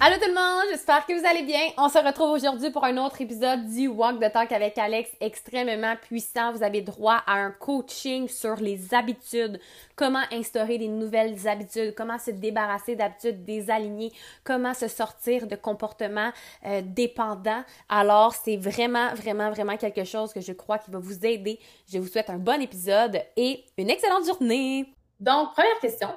Allô tout le monde, j'espère que vous allez bien. On se retrouve aujourd'hui pour un autre épisode du Walk the Talk avec Alex, extrêmement puissant. Vous avez droit à un coaching sur les habitudes, comment instaurer des nouvelles habitudes, comment se débarrasser d'habitudes désalignées, comment se sortir de comportements euh, dépendants. Alors, c'est vraiment, vraiment, vraiment quelque chose que je crois qui va vous aider. Je vous souhaite un bon épisode et une excellente journée. Donc, première question.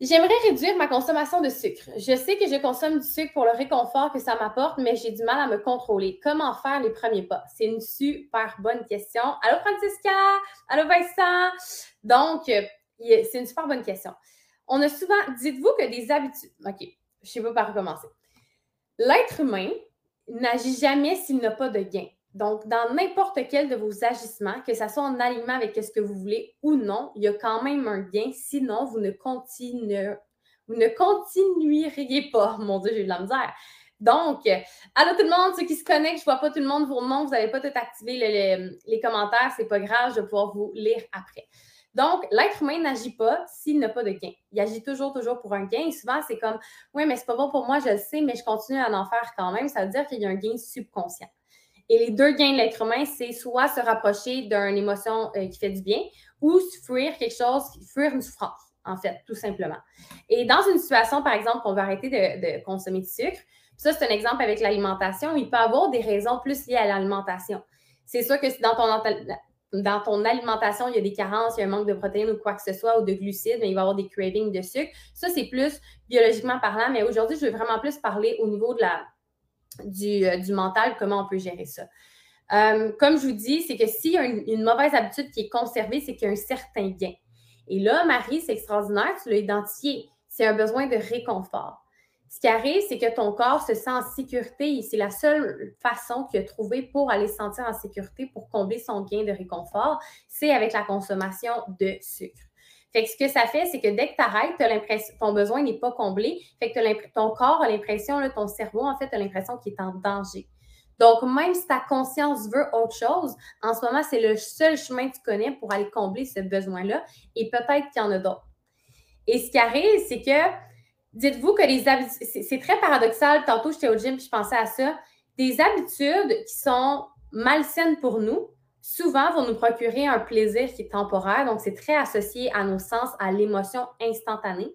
J'aimerais réduire ma consommation de sucre. Je sais que je consomme du sucre pour le réconfort que ça m'apporte, mais j'ai du mal à me contrôler. Comment faire les premiers pas? C'est une super bonne question. Allô Francisca? Allô Vincent? Donc, euh, c'est une super bonne question. On a souvent, dites-vous que des habitudes. OK, je sais pas par où commencer. L'être humain n'agit jamais s'il n'a pas de gain. Donc, dans n'importe quel de vos agissements, que ça soit en alignement avec ce que vous voulez ou non, il y a quand même un gain. Sinon, vous ne continuez, vous ne continueriez pas. Mon Dieu, j'ai eu de la misère. Donc, allô tout le monde, ceux qui se connectent, je ne vois pas tout le monde, vos noms, vous n'avez pas tout activé les, les commentaires, c'est pas grave, je vais pouvoir vous lire après. Donc, l'être humain n'agit pas s'il n'a pas de gain. Il agit toujours, toujours pour un gain. Et souvent, c'est comme, oui, mais c'est pas bon pour moi, je le sais, mais je continue à en faire quand même. Ça veut dire qu'il y a un gain subconscient. Et les deux gains de l'être humain, c'est soit se rapprocher d'une émotion euh, qui fait du bien ou fuir quelque chose, fuir une souffrance, en fait, tout simplement. Et dans une situation, par exemple, qu'on va arrêter de, consommer du sucre, ça, c'est un exemple avec l'alimentation, il peut y avoir des raisons plus liées à l'alimentation. C'est sûr que dans ton, alimentation, il y a des carences, il y a un manque de protéines ou quoi que ce soit, ou de glucides, mais il va y avoir des cravings de sucre. Ça, c'est plus biologiquement parlant, mais aujourd'hui, je veux vraiment plus parler au niveau de la, euh, du, mental, comment on peut gérer ça. Euh, comme je vous dis, c'est que s'il y a une, mauvaise habitude qui est conservée, c'est qu'il y a un certain gain. Et là, Marie, c'est extraordinaire, tu l'as identifié. C'est un besoin de réconfort. Ce qui arrive, c'est que ton corps se sent en sécurité et c'est la seule façon qu'il a trouvé pour aller se sentir en sécurité, pour combler son gain de réconfort, c'est avec la consommation de sucre. Fait que ce que ça fait, c'est que dès que tu arrêtes, ton besoin n'est pas comblé. Fait que ton corps a l'impression, ton cerveau, en fait, a l'impression qu'il est en danger. Donc, même si ta conscience veut autre chose, en ce moment, c'est le seul chemin que tu connais pour aller combler ce besoin-là. Et peut-être qu'il y en a d'autres. Et ce qui arrive, c'est que, dites-vous que les habitudes, c'est très paradoxal. Tantôt, j'étais au gym et je pensais à ça. Des habitudes qui sont malsaines pour nous, souvent vont nous procurer un plaisir qui est temporaire. Donc, c'est très associé à nos sens, à l'émotion instantanée.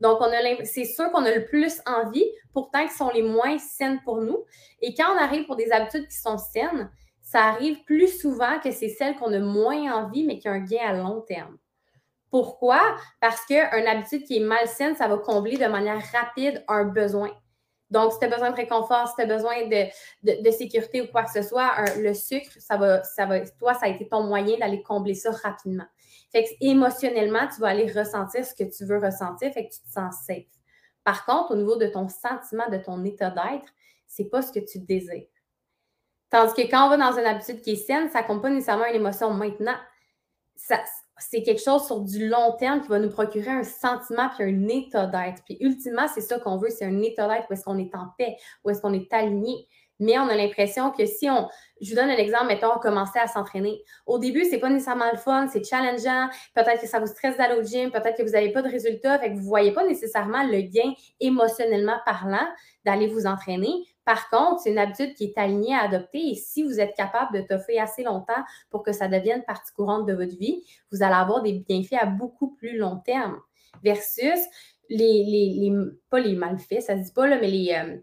Donc, c'est sûr qu'on a le plus envie, pourtant qui sont les moins saines pour nous. Et quand on arrive pour des habitudes qui sont saines, ça arrive plus souvent que c'est celles qu'on a moins envie, mais qui ont un gain à long terme. Pourquoi? Parce qu'une habitude qui est malsaine, ça va combler de manière rapide un besoin. Donc, si tu as besoin de réconfort, si tu as besoin de, sécurité ou quoi que ce soit, le sucre, ça va, ça toi, ça a été ton moyen d'aller combler ça rapidement. Fait que émotionnellement, tu vas aller ressentir ce que tu veux ressentir, fait que tu te sens safe. Par contre, au niveau de ton sentiment, de ton état d'être, c'est pas ce que tu désires. Tandis que quand on va dans une habitude qui est saine, ça compte pas nécessairement une émotion maintenant. C'est quelque chose sur du long terme qui va nous procurer un sentiment puis un état d'être. Puis ultimement, c'est ça qu'on veut, c'est un état d'être où est-ce qu'on est en paix, où est-ce qu'on est aligné. Mais on a l'impression que si on, je vous donne un exemple, mettons, on commençait à s'entraîner. Au début, c'est pas nécessairement le fun, c'est challengeant. Peut-être que ça vous stresse d'aller au gym, peut-être que vous n'avez pas de résultats, fait que vous voyez pas nécessairement le gain émotionnellement parlant d'aller vous entraîner. Par contre, c'est une habitude qui est alignée à adopter et si vous êtes capable de toffer assez longtemps pour que ça devienne partie courante de votre vie, vous allez avoir des bienfaits à beaucoup plus long terme versus les, les, pas les malfaits, ça se dit pas, là, mais les, euh,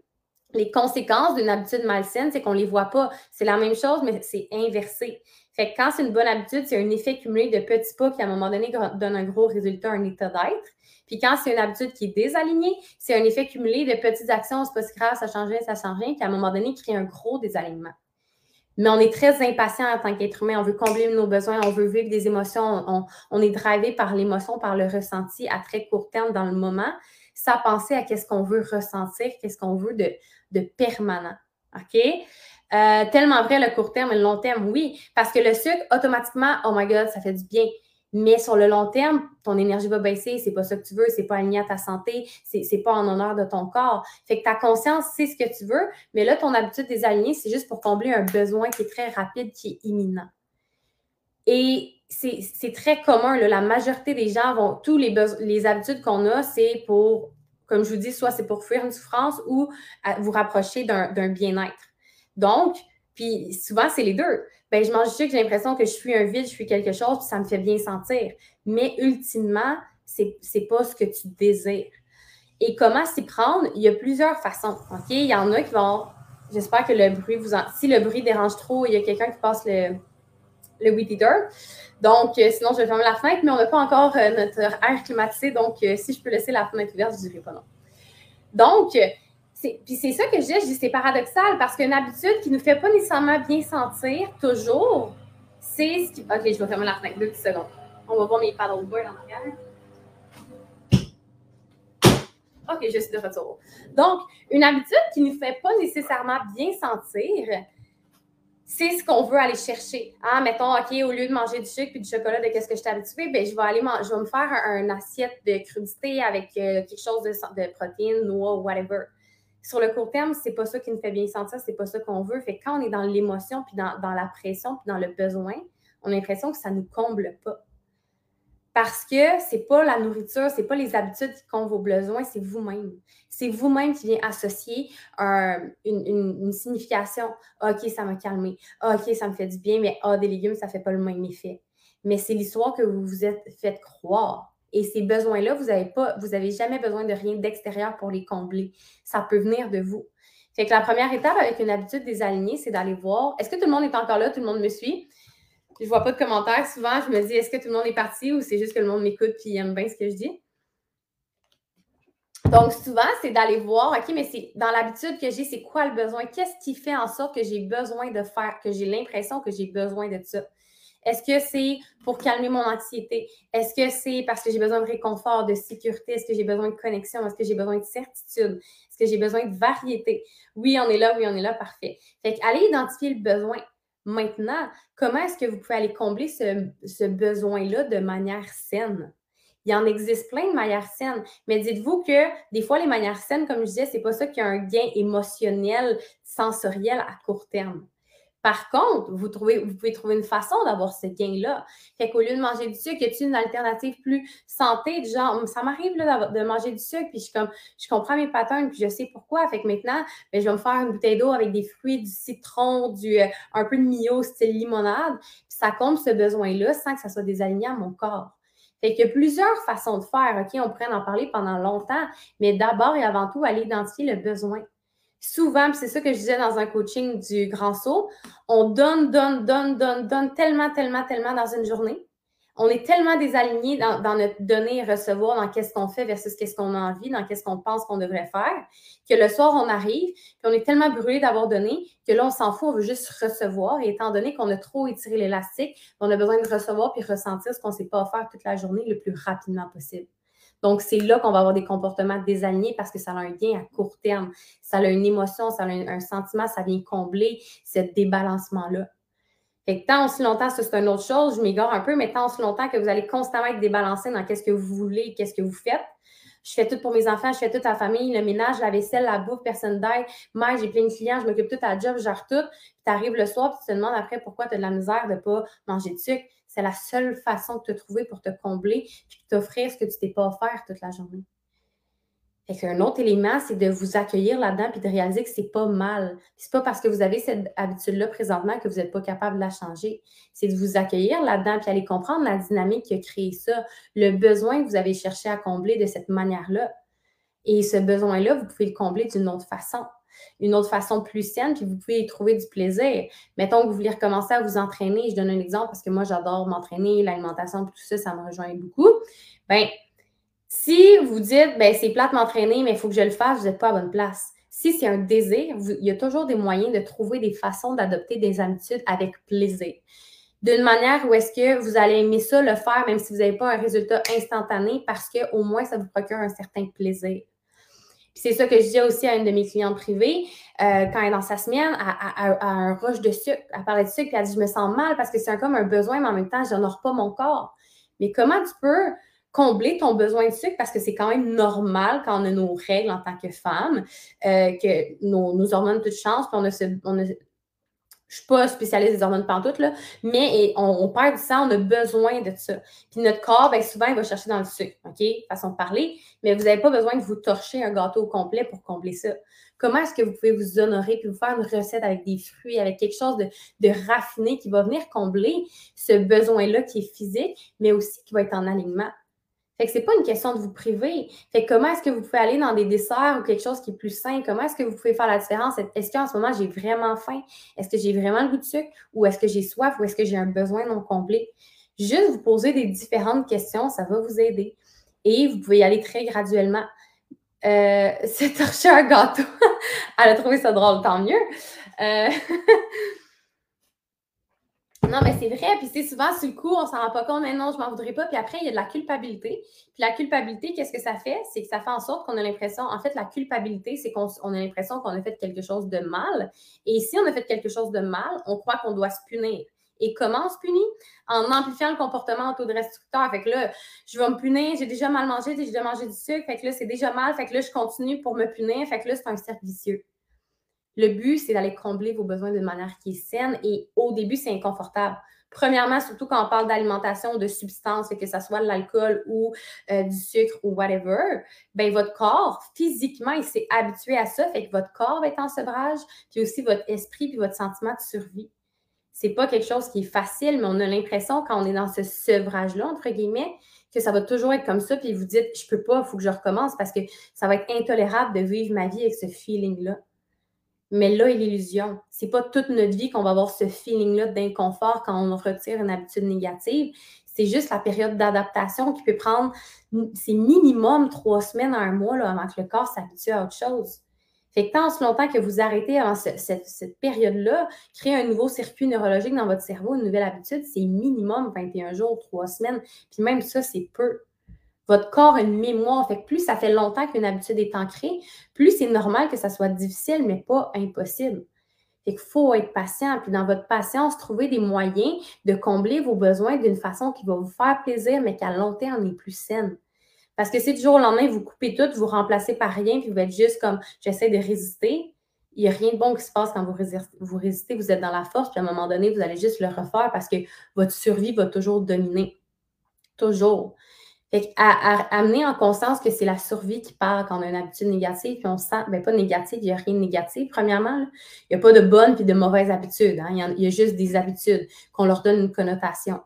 les conséquences d'une habitude malsaine, c'est qu'on ne les voit pas. C'est la même chose, mais c'est inversé. Fait que quand c'est une bonne habitude, c'est un effet cumulé de petits pas qui, à un moment donné, donne un gros résultat, un état d'être. Puis quand c'est une habitude qui est désalignée, c'est un effet cumulé de petites actions, c'est pas si grave, ça change rien, ça change rien, qui à un moment donné crée un gros désalignement. Mais on est très impatient en tant qu'être humain. On veut combler nos besoins, on veut vivre des émotions. On, est drivé par l'émotion, par le ressenti à très court terme dans le moment, sans penser à qu'est-ce qu'on veut ressentir, qu'est-ce qu'on veut de, de permanent. OK? Euh, tellement vrai le court terme et le long terme, oui. Parce que le sucre, automatiquement, oh my God, ça fait du bien. Mais sur le long terme, ton énergie va baisser, c'est pas ça que tu veux, c'est pas aligné à ta santé, c'est pas en honneur de ton corps. Fait que ta conscience sait ce que tu veux, mais là, ton habitude désalignée, c'est juste pour combler un besoin qui est très rapide, qui est imminent. Et c'est très commun, la majorité des gens vont, tous les, les habitudes qu'on a, c'est pour, comme je vous dis, soit c'est pour fuir une souffrance ou vous rapprocher d'un bien-être. Donc, puis souvent, c'est les deux ben, je mange du sucre, j'ai l'impression que je suis un vide, je suis quelque chose, puis ça me fait bien sentir. Mais ultimement, c'est n'est pas ce que tu désires. Et comment s'y prendre? Il y a plusieurs façons. OK? Il y en a qui vont. J'espère que le bruit vous en. Si le bruit dérange trop, il y a quelqu'un qui passe le, le weed eater. Donc, euh, sinon, je vais fermer la fenêtre, mais on n'a pas encore euh, notre air climatisé. Donc, euh, si je peux laisser la fenêtre ouverte, je ne dirai pas non. Donc, puis c'est ça que je dis, c'est paradoxal parce qu'une habitude qui ne nous fait pas nécessairement bien sentir toujours, c'est ce qui. Ok, je vais fermer la fenêtre deux petites secondes. On va voir mes paddleboards en arrière. OK, je suis de retour. Donc, une habitude qui ne nous fait pas nécessairement bien sentir, c'est ce qu'on veut aller chercher. Ah, mettons, OK, au lieu de manger du sucre et du chocolat de qu'est-ce que je suis habituée, ben, je vais aller je vais me faire un, assiette de crudité avec euh, quelque chose de protéines, noix, whatever sur le court terme, c'est pas ça qui nous fait bien sentir, c'est pas ça qu'on veut. Fait quand on est dans l'émotion, puis dans, la pression, puis dans le besoin, on a l'impression que ça nous comble pas. Parce que c'est pas la nourriture, c'est pas les habitudes qui comblent vos besoins, c'est vous-même. C'est vous-même qui vient associer une, signification. OK, ça m'a calmé. OK, ça me fait du bien, mais ah, des légumes, ça fait pas le même effet. Mais c'est l'histoire que vous vous êtes fait croire. Et ces besoins-là, vous n'avez pas, vous n'avez jamais besoin de rien d'extérieur pour les combler. Ça peut venir de vous. Fait que la première étape avec une habitude désalignée, c'est d'aller voir est-ce que tout le monde est encore là, tout le monde me suit. Je ne vois pas de commentaires. Souvent, je me dis est-ce que tout le monde est parti ou c'est juste que le monde m'écoute et aime bien ce que je dis? Donc, souvent, c'est d'aller voir, OK, mais c'est dans l'habitude que j'ai, c'est quoi le besoin? Qu'est-ce qui fait en sorte que j'ai besoin de faire, que j'ai l'impression que j'ai besoin de ça? Est-ce que c'est pour calmer mon anxiété? Est-ce que c'est parce que j'ai besoin de réconfort, de sécurité? Est-ce que j'ai besoin de connexion? Est-ce que j'ai besoin de certitude? Est-ce que j'ai besoin de variété? Oui, on est là, oui, on est là, parfait. Fait allez identifier le besoin. Maintenant, comment est-ce que vous pouvez aller combler ce, besoin-là de manière saine? Il en existe plein de manières saines, mais dites-vous que des fois, les manières saines, comme je disais, c'est pas ça qui a un gain émotionnel, sensoriel à court terme. Par contre, vous, pouvez trouver une façon d'avoir ce gain-là. Fait qu'au lieu de manger du sucre, y a une alternative plus santé, du genre, ça m'arrive de manger du sucre, puis je, comme, je comprends mes patterns, puis je sais pourquoi. Fait que maintenant, ben, je vais me faire une bouteille d'eau avec des fruits, du citron, du, euh, un peu de mio, style limonade, puis ça compte ce besoin-là sans que ça soit désaligné à mon corps. Fait qu'il y a plusieurs façons de faire, OK? On pourrait en parler pendant longtemps, mais d'abord et avant tout, aller identifier le besoin souvent, c'est ça que je disais dans un coaching du grand saut, on donne, donne, donne, donne, donne tellement, tellement, tellement dans une journée. On est tellement désaligné dans, notre donner et recevoir, dans qu'est-ce qu'on fait versus qu'est-ce qu'on a envie, dans qu'est-ce qu'on pense qu'on devrait faire, que le soir, on arrive, puis on est tellement brûlé d'avoir donné que là, on s'en fout, on veut juste recevoir. Et étant donné qu'on a trop étiré l'élastique, on a besoin de recevoir puis ressentir ce qu'on ne s'est pas offert toute la journée le plus rapidement possible. Donc, c'est là qu'on va avoir des comportements désalignés parce que ça a un gain à court terme. Ça a une émotion, ça a un, sentiment, ça vient combler ce débalancement-là. Fait que tant aussi longtemps, ça c'est une autre chose, je m'égare un peu, mais tant aussi longtemps que vous allez constamment être débalancé dans qu'est-ce que vous voulez, qu'est-ce que vous faites. Je fais tout pour mes enfants, je fais tout à la famille, le ménage, la vaisselle, la bouffe, personne d'aide. Moi, j'ai plein de clients, je m'occupe tout à job, je gère tout. Puis tu arrives le soir, puis tu te demandes après pourquoi tu as de la misère de ne pas manger de sucre. C'est la seule façon de te trouver pour te combler puis t'offrir ce que tu t'es pas offert toute la journée. Fait qu'un autre élément, c'est de vous accueillir là-dedans puis de réaliser que c'est pas mal. C'est pas parce que vous avez cette habitude-là présentement que vous n'êtes pas capable de la changer. C'est de vous accueillir là-dedans puis aller comprendre la dynamique qui a créé ça, le besoin que vous avez cherché à combler de cette manière-là. Et ce besoin-là, vous pouvez le combler d'une autre façon une autre façon plus saine, puis vous pouvez y trouver du plaisir. Mettons que vous voulez recommencer à vous entraîner. Je donne un exemple parce que moi, j'adore m'entraîner, l'alimentation, tout ça, ça me rejoint beaucoup. Bien, si vous dites, ben c'est plate m'entraîner, mais il faut que je le fasse, vous n'êtes pas à bonne place. Si c'est un désir, il y a toujours des moyens de trouver des façons d'adopter des habitudes avec plaisir. D'une manière où est-ce que vous allez aimer ça, le faire, même si vous n'avez pas un résultat instantané, parce qu'au moins, ça vous procure un certain plaisir. c'est ça que je dis aussi à une de mes clientes privées, euh, quand elle est dans sa semaine, à, un rush de sucre, elle parlait de sucre, puis elle dit Je me sens mal parce que c'est comme un besoin, mais en même temps, je n'honore pas mon corps. Mais comment tu peux combler ton besoin de sucre parce que c'est quand même normal quand on a nos règles en tant que femme, euh, que nos, hormones toutes changent, puis on a, ce, je suis pas spécialiste des hormones pantoute, là, mais on, perd du sang, on a besoin de ça. Puis notre corps, bien souvent, il va chercher dans le sucre, OK? Façon de parler, mais vous n'avez pas besoin de vous torcher un gâteau au complet pour combler ça. Comment est-ce que vous pouvez vous honorer puis vous faire une recette avec des fruits, avec quelque chose de raffiné qui va venir combler ce besoin-là qui est physique, mais aussi qui va être en alignement? Fait que c'est pas une question de vous priver. Fait que comment est-ce que vous pouvez aller dans des desserts ou quelque chose qui est plus sain? Comment est-ce que vous pouvez faire la différence? Est-ce qu'en ce moment, j'ai vraiment faim? Est-ce que j'ai vraiment le goût de sucre? Ou est-ce que j'ai soif? Ou est-ce que j'ai un besoin non complet? Juste vous poser des différentes questions, ça va vous aider. Et vous pouvez y aller très graduellement. Euh, c'est torcher un gâteau. Elle a trouvé ça drôle, tant mieux. Euh... Non, mais c'est vrai. Puis c'est souvent sur le coup, on s'en rend pas compte, mais non, je m'en voudrais pas. Puis après, il y a de la culpabilité. Puis la culpabilité, qu'est-ce que ça fait? C'est que ça fait en sorte qu'on a l'impression, en fait, la culpabilité, c'est qu'on a l'impression qu'on a fait quelque chose de mal. Et si on a fait quelque chose de mal, on croit qu'on doit se punir. Et comment on se punit? En amplifiant le comportement autodestructeur. Fait que là, je vais me punir, j'ai déjà mal mangé, j'ai déjà mangé du sucre, fait que là, c'est déjà mal, fait que là, je continue pour me punir, fait que là, c'est un cercle vicieux. Le but, c'est d'aller combler vos besoins de manière qui est saine et au début, c'est inconfortable. Premièrement, surtout quand on parle d'alimentation, de substances, que ce soit l'alcool ou euh, du sucre ou whatever, ben votre corps, physiquement, il s'est habitué à ça, fait que votre corps va être en sevrage, puis aussi votre esprit, puis votre sentiment de survie. C'est pas quelque chose qui est facile, mais on a l'impression, quand on est dans ce sevrage-là, entre guillemets, que ça va toujours être comme ça, puis vous dites, je peux pas, il faut que je recommence parce que ça va être intolérable de vivre ma vie avec ce feeling-là. Mais là est l'illusion. C'est pas toute notre vie qu'on va avoir ce feeling-là d'inconfort quand on retire une habitude négative. C'est juste la période d'adaptation qui peut prendre, c'est minimum trois semaines à un mois là, avant que le corps s'habitue à autre chose. Fait que tant longtemps que vous arrêtez avant cette, cette période-là, créer un nouveau circuit neurologique dans votre cerveau, une nouvelle habitude, c'est minimum 21 jours, trois semaines. Puis même ça, c'est peu. Votre corps a une mémoire. Fait que plus ça fait longtemps qu'une habitude est ancrée, plus c'est normal que ça soit difficile, mais pas impossible. Fait qu'il faut être patient. Puis dans votre patience, trouver des moyens de combler vos besoins d'une façon qui va vous faire plaisir, mais qu'à long terme est plus saine. Parce que si du jour au lendemain, vous coupez tout, vous remplacez par rien, puis vous êtes juste comme j'essaie de résister, il n'y a rien de bon qui se passe quand vous résistez, vous résistez, vous êtes dans la force, puis à un moment donné, vous allez juste le refaire parce que votre survie va toujours dominer. Toujours. Fait à, amener en conscience que c'est la survie qui part quand on a une habitude négative, puis on sent, ben pas négative, il n'y a rien de négatif, premièrement. Il n'y a pas de bonnes puis de mauvaises habitudes. Hein. Il, y a, juste des habitudes qu'on leur donne une connotation.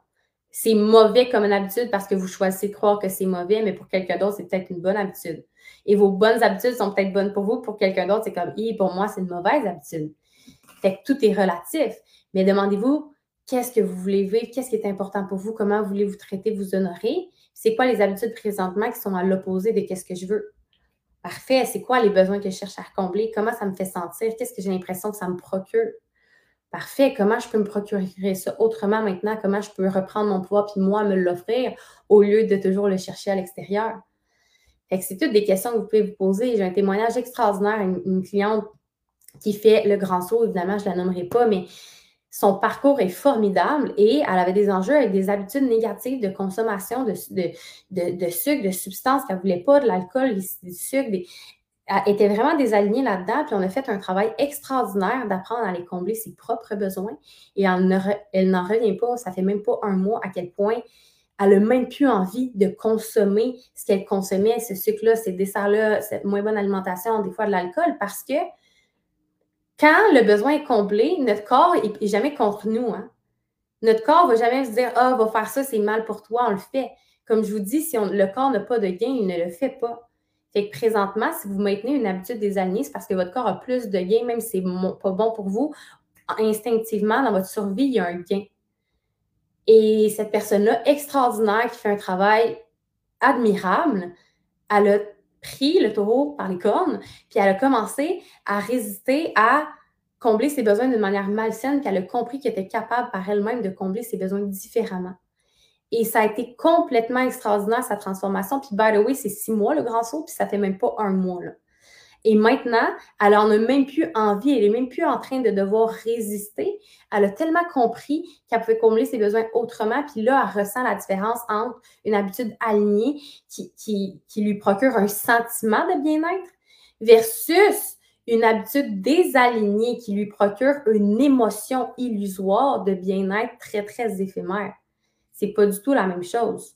C'est mauvais comme une habitude parce que vous choisissez de croire que c'est mauvais, mais pour quelqu'un d'autre, c'est peut-être une bonne habitude. Et vos bonnes habitudes sont peut-être bonnes pour vous, pour quelqu'un d'autre, c'est comme, pour moi, c'est une mauvaise habitude. Fait que tout est relatif. Mais demandez-vous, qu'est-ce que vous voulez vivre, qu'est-ce qui est important pour vous, comment voulez-vous traiter, vous honorer, c'est quoi les habitudes présentement qui sont à l'opposé de qu'est-ce que je veux. Parfait, c'est quoi les besoins que je cherche à combler, comment ça me fait sentir, qu'est-ce que j'ai l'impression que ça me procure? Parfait, comment je peux me procurer ça autrement maintenant, comment je peux reprendre mon pouvoir puis moi me l'offrir au lieu de toujours le chercher à l'extérieur? c'est toutes des questions que vous pouvez vous poser. J'ai un témoignage extraordinaire, une, une cliente qui fait le grand saut, évidemment, je ne la nommerai pas, mais son parcours est formidable et elle avait des enjeux avec des habitudes négatives de consommation de, sucre, de substances qu'elle ne voulait pas, de l'alcool, du sucre. Elle était vraiment désalignée là-dedans. Puis on a fait un travail extraordinaire d'apprendre à aller combler ses propres besoins. Et elle, n'en revient pas, ça fait même pas un mois à quel point elle n'a même plus envie de consommer ce qu'elle consommait, ce sucre-là, ces desserts-là, cette moins bonne alimentation, des fois de l'alcool, parce que quand le besoin est comblé, notre corps n'est jamais contre nous. Hein. Notre corps ne va jamais se dire Ah, va faire ça, c'est mal pour toi, on le fait. Comme je vous dis, si le corps n'a pas de gain, il ne le fait pas. Fait que présentement, si vous maintenez une habitude des années, c'est parce que votre corps a plus de gain, même si c'est pas bon pour vous. Instinctivement, dans votre survie, il y a un gain. Et cette personne-là, extraordinaire, qui fait un travail admirable, elle a pris le taureau par les cornes, puis elle a commencé à résister à combler ses besoins d'une manière malsaine, puis elle a compris qu'elle était capable par elle-même de combler ses besoins différemment. Et ça a été complètement extraordinaire, sa transformation. Puis, by the way, c'est six mois le grand saut, puis ça fait même pas un mois. Et maintenant, elle en a même plus envie, elle est même plus en train de devoir résister. Elle a tellement compris qu'elle pouvait combler ses besoins autrement. Puis là, elle ressent la différence entre une habitude alignée qui, qui, qui lui procure un sentiment de bien-être versus une habitude désalignée qui lui procure une émotion illusoire de bien-être très, très éphémère. C'est pas du tout la même chose.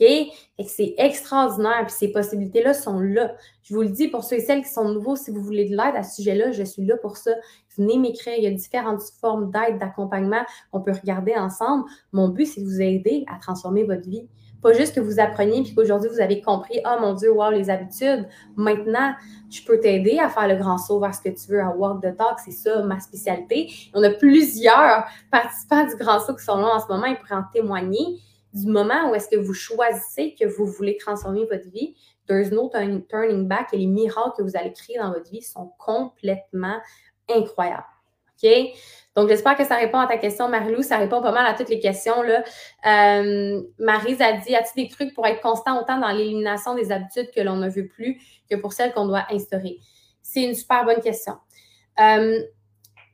OK? c'est extraordinaire, puis ces possibilités-là sont là. Je vous le dis pour ceux et celles qui sont nouveaux, si vous voulez de l'aide à ce sujet-là, je suis là pour ça. Venez m'écrire, il y a différentes formes d'aide, d'accompagnement qu'on peut regarder ensemble. Mon but, c'est de vous aider à transformer votre vie. Pas juste que vous appreniez puis qu'aujourd'hui vous avez compris, oh mon Dieu, wow, les habitudes. Maintenant, je peux t'aider à faire le grand saut vers ce que tu veux à Walk the Talk. C'est ça ma spécialité. On a plusieurs participants du grand saut qui sont là en ce moment. Ils pourraient en témoigner du moment où est-ce que vous choisissez que vous voulez transformer votre vie. There's no turning back et les miracles que vous allez créer dans votre vie sont complètement incroyables. OK? Donc, j'espère que ça répond à ta question, Marilou. Ça répond pas mal à toutes les questions. Là. Euh, Marise a dit As-tu des trucs pour être constant autant dans l'élimination des habitudes que l'on ne veut plus que pour celles qu'on doit instaurer? C'est une super bonne question. Euh,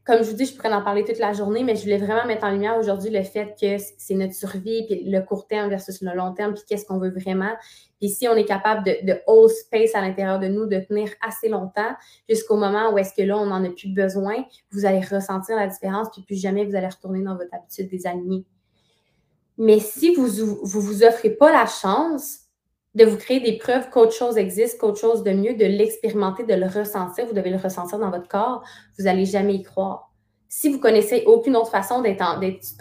comme je vous dis, je pourrais en parler toute la journée, mais je voulais vraiment mettre en lumière aujourd'hui le fait que c'est notre survie, puis le court terme versus le long terme, puis qu'est-ce qu'on veut vraiment. Puis si on est capable de, de hold space à l'intérieur de nous, de tenir assez longtemps jusqu'au moment où est-ce que là, on n'en a plus besoin, vous allez ressentir la différence, puis plus jamais vous allez retourner dans votre habitude des alignés. Mais si vous ne vous, vous offrez pas la chance de vous créer des preuves qu'autre chose existe, qu'autre chose de mieux, de l'expérimenter, de le ressentir. Vous devez le ressentir dans votre corps. Vous n'allez jamais y croire. Si vous connaissez aucune autre façon d'être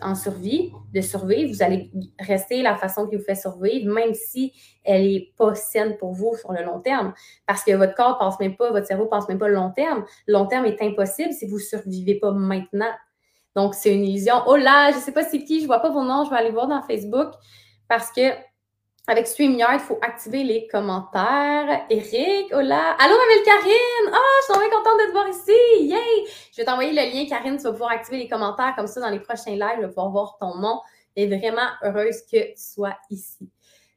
en, survie, de survivre, vous allez rester la façon qui vous fait survivre, même si elle n'est pas saine pour vous sur le long terme. Parce que votre corps ne pense même pas, votre cerveau ne pense même pas le long terme. Le long terme est impossible si vous ne survivez pas maintenant. Donc, c'est une illusion. Oh là, je ne sais pas c'est qui, je ne vois pas vos noms, je vais aller voir dans Facebook parce que avec StreamYard, il faut activer les commentaires. Eric, hola. Allô, ma belle Karine! Ah, je suis vraiment contente de te voir ici! Yay! Je vais t'envoyer le lien, Karine. Tu vas pouvoir activer les commentaires comme ça dans les prochains lives. Je vais pouvoir voir ton nom. Et vraiment heureuse que tu sois ici.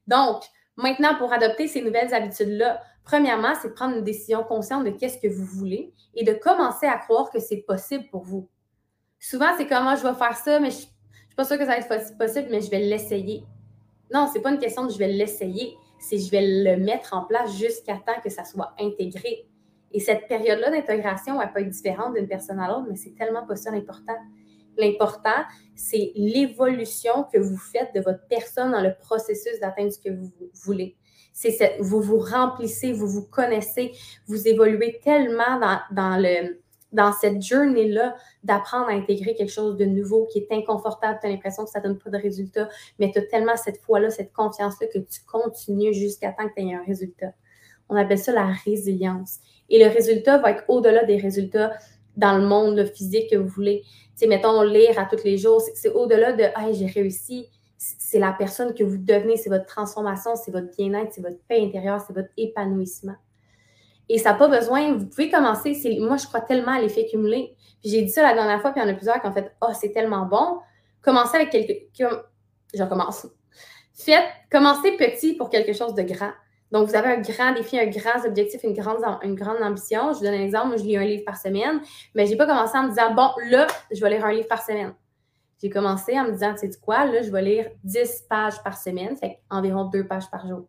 Donc, maintenant, pour adopter ces nouvelles habitudes-là, premièrement, c'est de prendre une décision consciente de qu'est-ce que vous voulez et de commencer à croire que c'est possible pour vous. Souvent, c'est comment ah, je vais faire ça, mais je ne suis pas sûre que ça va être possible, mais je vais l'essayer. Non, c'est pas une question de je vais l'essayer, c'est je vais le mettre en place jusqu'à temps que ça soit intégré. Et cette période-là d'intégration, elle peut être différente d'une personne à l'autre, mais c'est tellement pas ça l'important. L'important, c'est l'évolution que vous faites de votre personne dans le processus d'atteindre ce que vous voulez. C'est vous vous remplissez, vous vous connaissez, vous évoluez tellement dans, dans le, dans cette journée-là d'apprendre à intégrer quelque chose de nouveau qui est inconfortable, tu as l'impression que ça ne donne pas de résultat, mais tu as tellement cette foi-là, cette confiance-là que tu continues jusqu'à temps que tu aies un résultat. On appelle ça la résilience. Et le résultat va être au-delà des résultats dans le monde physique que vous voulez. Tu sais, mettons, lire à tous les jours, c'est au-delà de « Hey, j'ai réussi ». C'est la personne que vous devenez, c'est votre transformation, c'est votre bien-être, c'est votre paix intérieure, c'est votre épanouissement. Et ça n'a pas besoin, vous pouvez commencer, moi je crois tellement à l'effet cumulé. Puis j'ai dit ça la dernière fois, puis il y en a plusieurs qui ont fait Oh, c'est tellement bon. Commencez avec quelque. Je recommence. Faites, commencez petit pour quelque chose de grand. Donc, vous avez un grand défi, un grand objectif, une grande, une grande ambition. Je vous donne un exemple, moi, je lis un livre par semaine, mais je n'ai pas commencé en me disant, bon, là, je vais lire un livre par semaine. J'ai commencé en me disant, tu sais quoi, là, je vais lire 10 pages par semaine, fait environ deux pages par jour.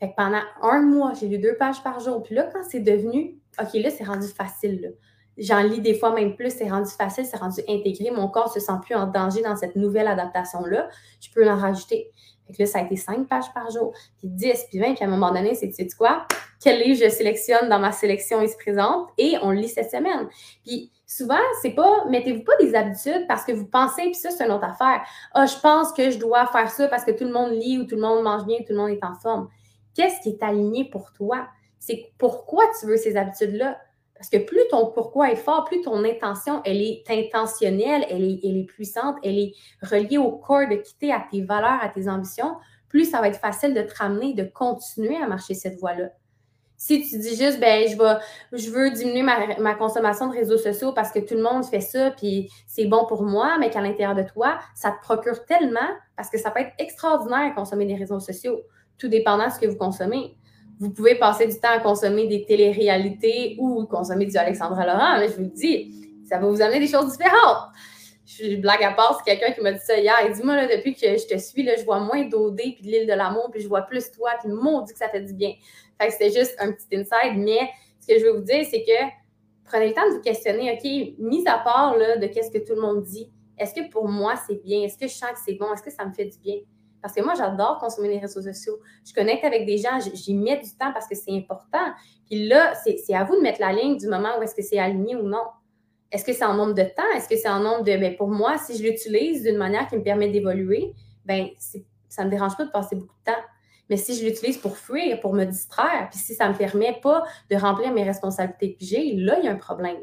Fait que pendant un mois, j'ai lu deux pages par jour. Puis là, quand c'est devenu, OK, là, c'est rendu facile. J'en lis des fois même plus, c'est rendu facile, c'est rendu intégré. Mon corps se sent plus en danger dans cette nouvelle adaptation-là. Je peux en rajouter. Fait que là, ça a été cinq pages par jour, puis 10, puis 20, puis à un moment donné, c'est, tu sais quoi? Quel livre je sélectionne dans ma sélection il se présente? Et on lit cette semaine. Puis souvent, c'est pas, mettez-vous pas des habitudes parce que vous pensez, puis ça, c'est une autre affaire. Ah, je pense que je dois faire ça parce que tout le monde lit ou tout le monde mange bien, ou tout le monde est en forme qu'est-ce qui est aligné pour toi? C'est pourquoi tu veux ces habitudes-là? Parce que plus ton pourquoi est fort, plus ton intention, elle est intentionnelle, elle est, puissante, elle est reliée au corps de quitter à tes valeurs, à tes ambitions, plus ça va être facile de te ramener, de continuer à marcher cette voie-là. Si tu dis juste, ben, je, veux diminuer ma, consommation de réseaux sociaux parce que tout le monde fait ça, puis c'est bon pour moi, mais qu'à l'intérieur de toi, ça te procure tellement, parce que ça peut être extraordinaire consommer des réseaux sociaux, tout dépendant de ce que vous consommez. Vous pouvez passer du temps à consommer des téléréalités ou consommer du Alexandra Laurent, mais je vous le dis, ça va vous amener des choses différentes. Je blague à part, c'est quelqu'un qui m'a dit ça hier. Il dit Moi, là, depuis que je te suis, là, je vois moins d'OD puis de l'île de l'amour, puis je vois plus toi, puis mon dit que ça fait du bien. Fait que c'était juste un petit inside, mais ce que je veux vous dire, c'est que prenez le temps de vous questionner, OK, mis à part là, de qu'est-ce que tout le monde dit, est-ce que pour moi c'est bien? Est-ce que je sens que c'est bon? Est-ce que ça me fait du bien? Parce que moi, j'adore consommer les réseaux sociaux. Je connecte avec des gens, j'y mets du temps parce que c'est important. Puis là, c'est à vous de mettre la ligne du moment où est-ce que c'est aligné ou non. Est-ce que c'est en nombre de temps? Est-ce que c'est en nombre de. Ben, pour moi, si je l'utilise d'une manière qui me permet d'évoluer, ben, ça ne me dérange pas de passer beaucoup de temps. Mais si je l'utilise pour fuir, pour me distraire, puis si ça ne me permet pas de remplir mes responsabilités que j'ai, là, il y a un problème.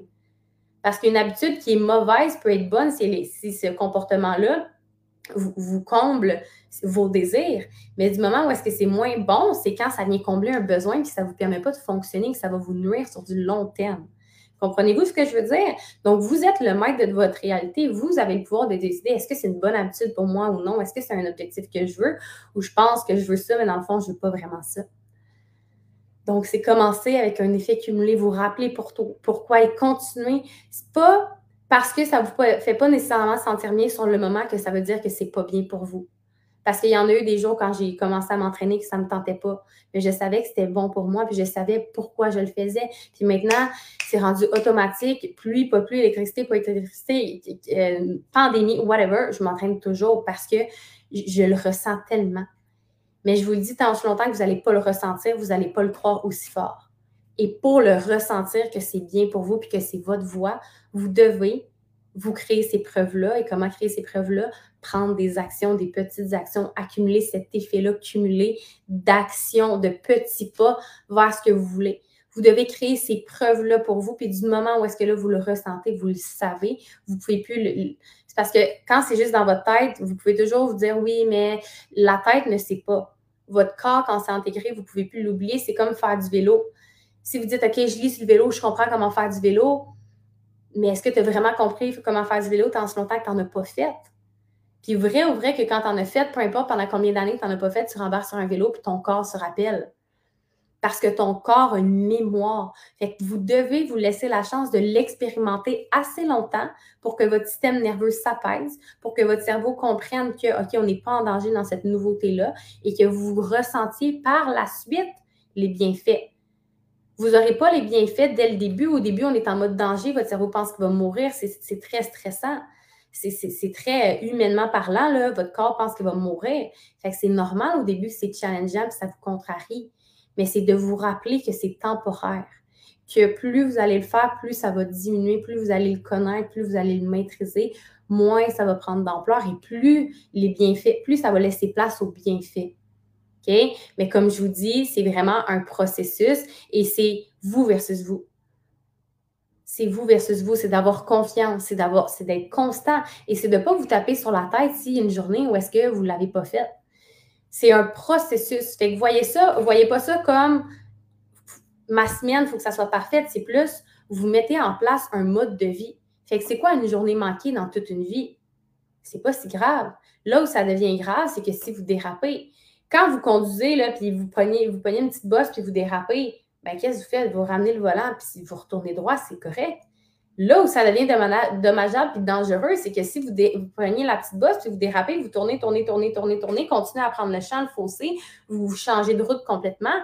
Parce qu'une habitude qui est mauvaise peut être bonne si, si ce comportement-là vous, comble vos désirs. Mais du moment où est-ce que c'est moins bon, c'est quand ça vient combler un besoin que ça ne vous permet pas de fonctionner, que ça va vous nuire sur du long terme. Comprenez-vous ce que je veux dire? Donc, vous êtes le maître de votre réalité. Vous avez le pouvoir de décider est-ce que c'est une bonne habitude pour moi ou non? Est-ce que c'est un objectif que je veux? Ou je pense que je veux ça, mais dans le fond, je ne veux pas vraiment ça? Donc, c'est commencer avec un effet cumulé, vous rappeler pour pourquoi et continuer. C'est pas parce que ça ne vous fait pas nécessairement sentir bien sur le moment que ça veut dire que c'est pas bien pour vous. Parce qu'il y en a eu des jours quand j'ai commencé à m'entraîner que ça ne me tentait pas. Mais je savais que c'était bon pour moi, puis je savais pourquoi je le faisais. Puis maintenant, c'est rendu automatique. Pluie, pas pluie, électricité, pas électricité, euh, pandémie, whatever. Je m'entraîne toujours parce que je le ressens tellement. Mais je vous le dis tant longtemps que vous n'allez pas le ressentir, vous n'allez pas le croire aussi fort. Et pour le ressentir que c'est bien pour vous puis que c'est votre voix, vous devez vous créer ces preuves-là. Et comment créer ces preuves-là? Prendre des actions, des petites actions, accumuler cet effet-là, cumuler d'actions, de petits pas vers ce que vous voulez. Vous devez créer ces preuves-là pour vous, puis du moment où est-ce que là, vous le ressentez, vous le savez, vous pouvez plus. C'est parce que quand c'est juste dans votre tête, vous pouvez toujours vous dire oui, mais la tête ne sait pas. Votre corps, quand c'est intégré, vous ne pouvez plus l'oublier. C'est comme faire du vélo. Si vous dites, OK, je lis sur le vélo, je comprends comment faire du vélo, mais est-ce que tu as vraiment compris comment faire du vélo tant ce longtemps que tu n'en as pas fait? Puis vrai ou vrai que quand tu en as fait, peu importe pendant combien d'années tu n'en as pas fait, tu rembarques sur un vélo puis ton corps se rappelle. Parce que ton corps a une mémoire. Fait que vous devez vous laisser la chance de l'expérimenter assez longtemps pour que votre système nerveux s'apaise, pour que votre cerveau comprenne que, OK, on n'est pas en danger dans cette nouveauté-là et que vous ressentiez par la suite les bienfaits. Vous n'aurez pas les bienfaits dès le début. Au début, on est en mode danger, votre cerveau pense qu'il va mourir. C'est très stressant. C'est très humainement parlant, là, votre corps pense qu'il va mourir. C'est normal au début, c'est challengeant, ça vous contrarie. Mais c'est de vous rappeler que c'est temporaire. Que plus vous allez le faire, plus ça va diminuer, plus vous allez le connaître, plus vous allez le maîtriser, moins ça va prendre d'ampleur et plus les bienfaits, plus ça va laisser place aux bienfaits. Mais comme je vous dis, c'est vraiment un processus et c'est vous versus vous. C'est vous versus vous, c'est d'avoir confiance, c'est d'avoir, c'est d'être constant et c'est de ne pas vous taper sur la tête s'il y a une journée où est-ce que vous ne l'avez pas fait. C'est un processus. Fait que voyez ça, voyez pas ça comme ma semaine, il faut que ça soit parfaite. C'est plus, vous mettez en place un mode de vie. Fait que c'est quoi une journée manquée dans toute une vie? C'est pas si grave. Là où ça devient grave, c'est que si vous dérapez, quand vous conduisez, là, puis vous prenez, vous prenez une petite bosse, puis vous dérapez, ben, qu'est-ce que vous faites? Vous ramenez le volant, puis si vous retournez droit, c'est correct. Là où ça devient dommageable et dangereux, c'est que si vous, vous, prenez la petite bosse, puis vous dérapez, vous tournez, tournez, tournez, tournez, tournez, continuez à prendre le champ, le fossé, vous changez de route complètement,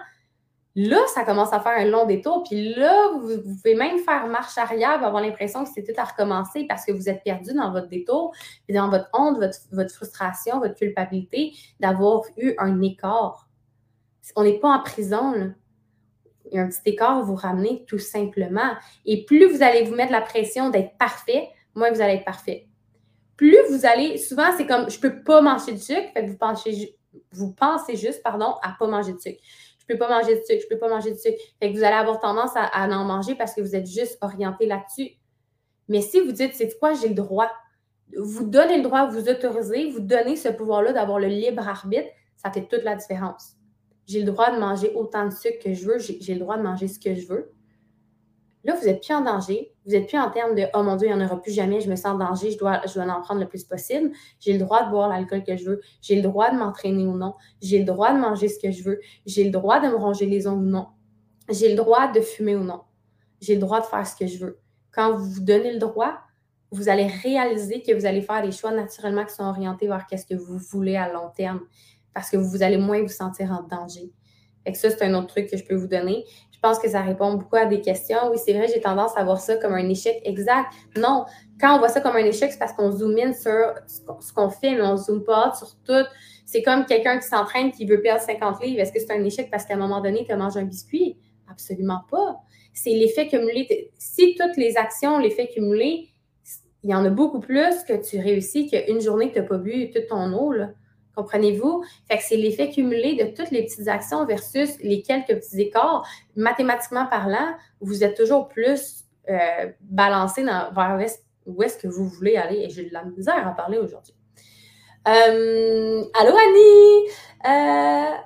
Là, ça commence à faire un long détour. Puis là, vous, pouvez même faire marche arrière, avoir l'impression que c'est tout à recommencer parce que vous êtes perdu dans votre détour, puis dans votre honte, votre, frustration, votre culpabilité d'avoir eu un écart. On n'est pas en prison, là. Il y a un petit écart, vous ramenez tout simplement. Et plus vous allez vous mettre la pression d'être parfait, moins vous allez être parfait. Plus vous allez, souvent c'est comme je ne peux pas manger de sucre, fait que vous pensez, juste, pardon, à ne pas manger de sucre peux pas manger de sucre, je peux pas manger de sucre. Fait que vous allez avoir tendance à, en manger parce que vous êtes juste orienté là-dessus. Mais si vous dites, c'est quoi, j'ai le droit, vous donnez le droit, vous autorisez, vous donnez ce pouvoir-là d'avoir le libre arbitre, ça fait toute la différence. J'ai le droit de manger autant de sucre que je veux, j'ai le droit de manger ce que je veux. Là, vous n'êtes plus en danger. Vous n'êtes plus en termes de Oh mon Dieu, il n'y en aura plus jamais, je me sens en danger, je dois, je dois en prendre le plus possible. J'ai le droit de boire l'alcool que je veux. J'ai le droit de m'entraîner ou non. J'ai le droit de manger ce que je veux. J'ai le droit de me ronger les ongles ou non. J'ai le droit de fumer ou non. J'ai le droit de faire ce que je veux. Quand vous vous donnez le droit, vous allez réaliser que vous allez faire des choix naturellement qui sont orientés vers ce que vous voulez à long terme parce que vous allez moins vous sentir en danger. Et ça, c'est un autre truc que je peux vous donner. Je pense que ça répond beaucoup à des questions. Oui, c'est vrai, j'ai tendance à voir ça comme un échec exact. Non, quand on voit ça comme un échec, c'est parce qu'on zoome in sur ce qu'on fait, mais on ne zoome pas sur tout. C'est comme quelqu'un qui s'entraîne qui veut perdre 50 livres. Est-ce que c'est un échec parce qu'à un moment donné, tu mangé un biscuit? Absolument pas. C'est l'effet cumulé. Si toutes les actions, l'effet cumulé, il y en a beaucoup plus que tu réussis qu'une journée que tu n'as pas bu toute ton eau. Là. Comprenez-vous? Que c'est l'effet cumulé de toutes les petites actions versus les quelques petits écarts. Mathématiquement parlant, vous êtes toujours plus euh, balancé vers où est-ce que vous voulez aller. Et j'ai de la misère à parler aujourd'hui. Euh, allô, Annie! Euh,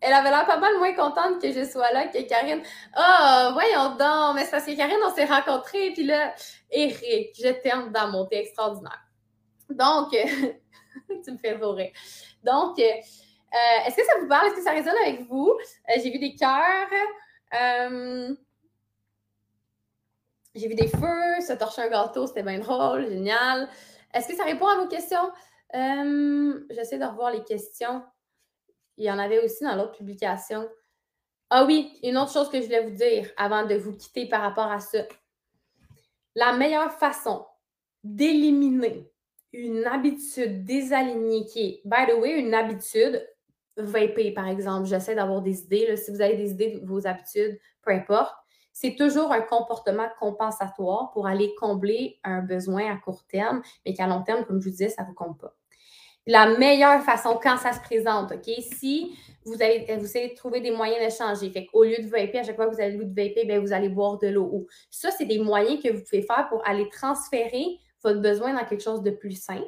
elle avait l'air pas mal moins contente que je sois là que Karine. Ah, oh, voyons donc, mais c'est parce que Karine, on s'est rencontrés, puis là, Eric, je t'aime dans mon thé extraordinaire. Donc, tu me fais rire. Donc, euh, euh, est-ce que ça vous parle? Est-ce que ça résonne avec vous? Euh, j'ai vu des cœurs. j'ai vu des feux, se torcher un gâteau, c'était bien drôle, génial. Est-ce que ça répond à vos questions? J'essaie de revoir les questions. Il y en avait aussi dans l'autre publication. Ah oui, une autre chose que je voulais vous dire avant de vous quitter par rapport à ça. La meilleure façon d'éliminer une habitude désalignée qui est, by the way, une habitude, vaper par exemple, j'essaie d'avoir des idées, si vous avez des idées de vos habitudes, peu importe, c'est toujours un comportement compensatoire pour aller combler un besoin à court terme, mais qu'à long terme, comme je vous disais, ça ne vous compte pas. La meilleure façon quand ça se présente, OK? Si vous, avez, vous essayez de trouver des moyens de changer, fait qu'au lieu de vaper, à chaque fois que vous le goût de vaper, bien, vous allez boire de l'eau. Ça, c'est des moyens que vous pouvez faire pour aller transférer votre besoin dans quelque chose de plus sain.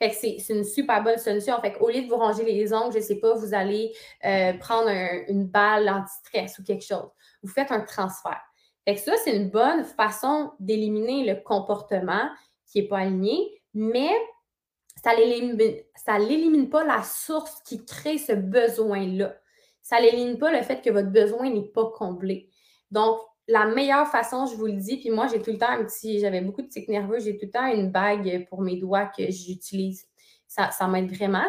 C'est une super bonne solution. Fait qu'au lieu de vous ranger les ongles, je ne sais pas, vous allez euh, prendre une balle anti-stress ou quelque chose. Vous faites un transfert. Fait que ça, c'est une bonne façon d'éliminer le comportement qui n'est pas aligné, mais ça ne l'élimine pas la source qui crée ce besoin-là. Ça l'élimine pas le fait que votre besoin n'est pas comblé. Donc, la meilleure façon, je vous le dis, puis moi, j'ai tout le temps un petit, j'avais beaucoup de tics nerveux, j'ai tout le temps une bague pour mes doigts que j'utilise. Ça, m'aide vraiment.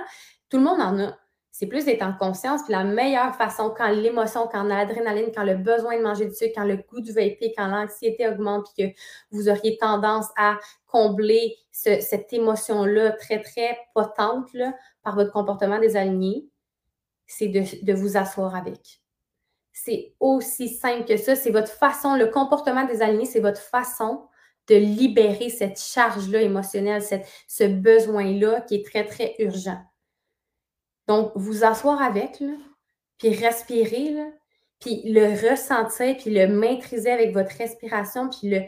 Tout le monde en a. C'est plus d'être en conscience. Puis la meilleure façon, quand l'émotion, quand l'adrénaline, quand le besoin de manger du sucre, quand le goût du vaping, quand l'anxiété augmente, puis que vous auriez tendance à combler cette émotion-là très, très potente par votre comportement désaligné, c'est de vous asseoir avec c'est aussi simple que ça. C'est votre façon, le comportement des alignés, c'est votre façon de libérer cette charge-là émotionnelle, cette, ce besoin-là qui est très, très urgent. Donc, vous asseoir avec, puis respirer, puis le ressentir, puis le maîtriser avec votre respiration, puis le,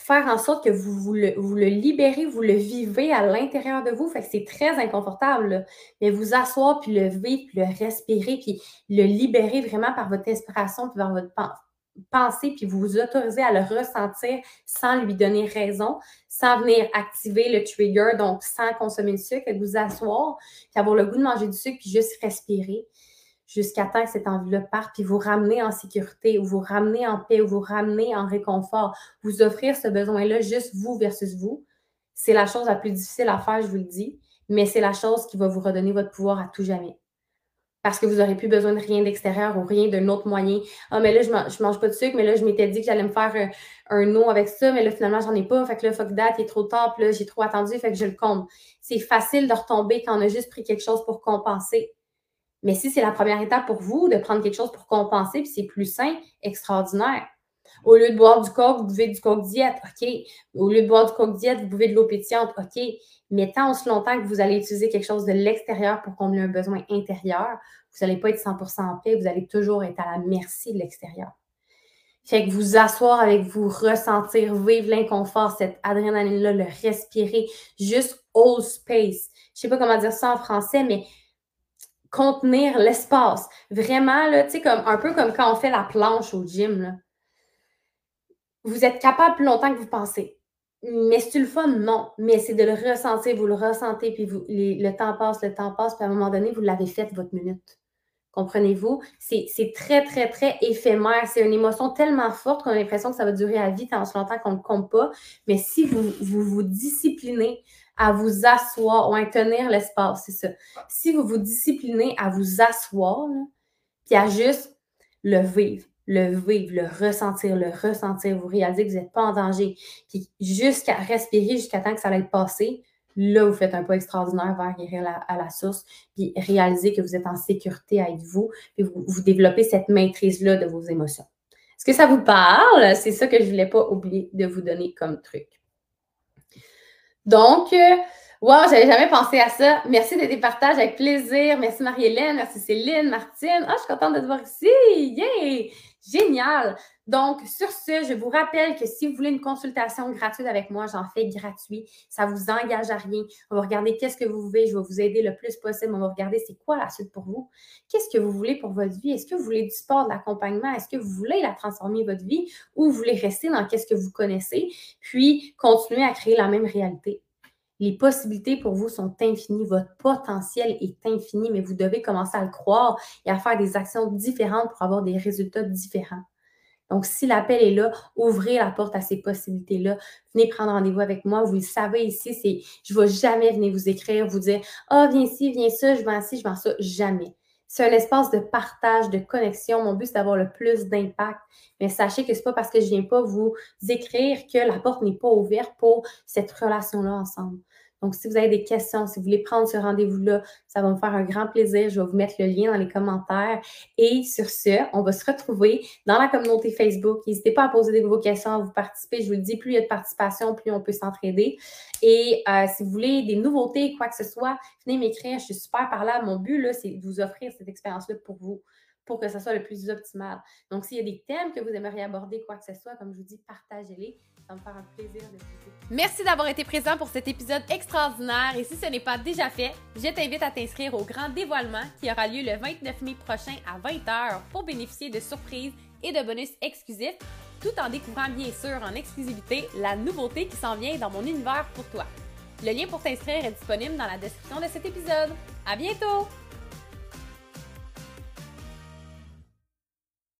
faire en sorte que vous, vous, le, vous le libérez, vous le vivez à l'intérieur de vous. Fait que c'est très inconfortable. Mais vous asseoir, puis le vivre, puis le respirer, puis le libérer vraiment par votre inspiration, puis par votre pensée, puis vous vous autorisez à le ressentir sans lui donner raison, sans venir activer le trigger, donc sans consommer le sucre, et vous asseoir, puis avoir le goût de manger du sucre, puis juste respirer jusqu'à temps que cette envie-là parte, puis vous ramener en sécurité, ou vous ramener en paix, ou vous ramener en réconfort, vous offrir ce besoin-là, juste vous versus vous, c'est la chose la plus difficile à faire, je vous le dis, mais c'est la chose qui va vous redonner votre pouvoir à tout jamais. Parce que vous n'aurez plus besoin de rien d'extérieur ou rien d'un autre moyen. Ah, mais là, je mange, mange pas de sucre, mais là, je m'étais dit que j'allais me faire un, eau avec ça, mais là, finalement, j'en ai pas. Fait que là, fuck that, il est trop tard, puis là, j'ai trop attendu, fait que je le compte. C'est facile de retomber quand on a juste pris quelque chose pour compenser. Mais si c'est la première étape pour vous de prendre quelque chose pour compenser, puis c'est plus sain, extraordinaire. Au lieu de boire du coke, vous buvez du coke diète, OK. Au lieu de boire du coke diète, vous buvez de l'eau pétillante, OK. Mais tant aussi longtemps que vous allez utiliser quelque chose de l'extérieur pour combler un besoin intérieur, vous n'allez pas être 100% en paix, vous allez toujours être à la merci de l'extérieur. Fait que vous asseoir avec vous, ressentir, vivre l'inconfort, cette adrénaline-là, le respirer, juste all space. Je sais pas comment dire ça en français, mais contenir l'espace. Vraiment, là, tu sais, comme, un peu comme quand on fait la planche au gym. Vous êtes capable plus longtemps que vous pensez. Mais c'est le fun? Non. Mais c'est de le ressentir, vous le ressentez, puis vous, le temps passe, le temps passe, puis à un moment donné, vous l'avez fait votre minute. Comprenez-vous? C'est très, très, très éphémère. C'est une émotion tellement forte qu'on a l'impression que ça va durer à vie tant longtemps qu'on ne compte pas. Mais si vous vous disciplinez à vous asseoir ou à tenir l'espace, c'est ça. Si vous vous disciplinez à vous asseoir, puis à juste le vivre, le vivre, le ressentir, le ressentir, vous réalisez que vous n'êtes pas en danger, puis jusqu'à respirer jusqu'à temps que ça va être passé, là, vous faites un pas extraordinaire vers guérir à la source, puis réaliser que vous êtes en sécurité avec vous, puis vous, vous développez cette maîtrise-là de vos émotions. Est-ce que ça vous parle? C'est ça que je ne voulais pas oublier de vous donner comme truc. Donc, euh, wow, j'avais jamais pensé à ça. Merci de tes partages avec plaisir. Merci Marie-Hélène, merci Céline, Martine. Ah, je suis contente de te voir ici. Yeah! Génial! Donc, sur ce, je vous rappelle que si vous voulez une consultation gratuite avec moi, j'en fais gratuit. Ça ne vous engage à rien. On va regarder qu'est-ce que vous voulez. Je vais vous aider le plus possible. On va regarder c'est quoi la suite pour vous. Qu'est-ce que vous voulez pour votre vie? Est-ce que vous voulez du sport, de l'accompagnement? Est-ce que vous voulez la transformer votre vie? Ou vous voulez rester dans qu'est-ce que vous connaissez puis continuer à créer la même réalité? Les possibilités pour vous sont infinies. Votre potentiel est infini, mais vous devez commencer à le croire et à faire des actions différentes pour avoir des résultats différents. Donc, si l'appel est là, ouvrez la porte à ces possibilités-là. Venez prendre rendez-vous avec moi. Vous le savez ici, c'est je ne vais jamais venir vous écrire, vous dire Ah, oh, viens ici, viens ça, je vais ici, je vais ça. Jamais. C'est un espace de partage, de connexion. Mon but, c'est d'avoir le plus d'impact. Mais sachez que ce n'est pas parce que je ne viens pas vous écrire que la porte n'est pas ouverte pour cette relation-là ensemble. Donc, si vous avez des questions, si vous voulez prendre ce rendez-vous-là, ça va me faire un grand plaisir. Je vais vous mettre le lien dans les commentaires. Et sur ce, on va se retrouver dans la communauté Facebook. N'hésitez pas à poser vos questions, à vous participer. Je vous le dis, plus il y a de participation, plus on peut s'entraider. Et euh, si vous voulez des nouveautés, quoi que ce soit, venez m'écrire. Je suis super par là. Mon but, là, c'est de vous offrir cette expérience-là pour vous pour que ce soit le plus optimal. Donc, s'il y a des thèmes que vous aimeriez aborder, quoi que ce soit, comme je vous dis, partagez-les. Ça me fera un plaisir Merci d'avoir été présent pour cet épisode extraordinaire. Et si ce n'est pas déjà fait, je t'invite à t'inscrire au grand dévoilement qui aura lieu le 29 mai prochain à 20h pour bénéficier de surprises et de bonus exclusifs, tout en découvrant bien sûr en exclusivité la nouveauté qui s'en vient dans mon univers pour toi. Le lien pour t'inscrire est disponible dans la description de cet épisode. À bientôt!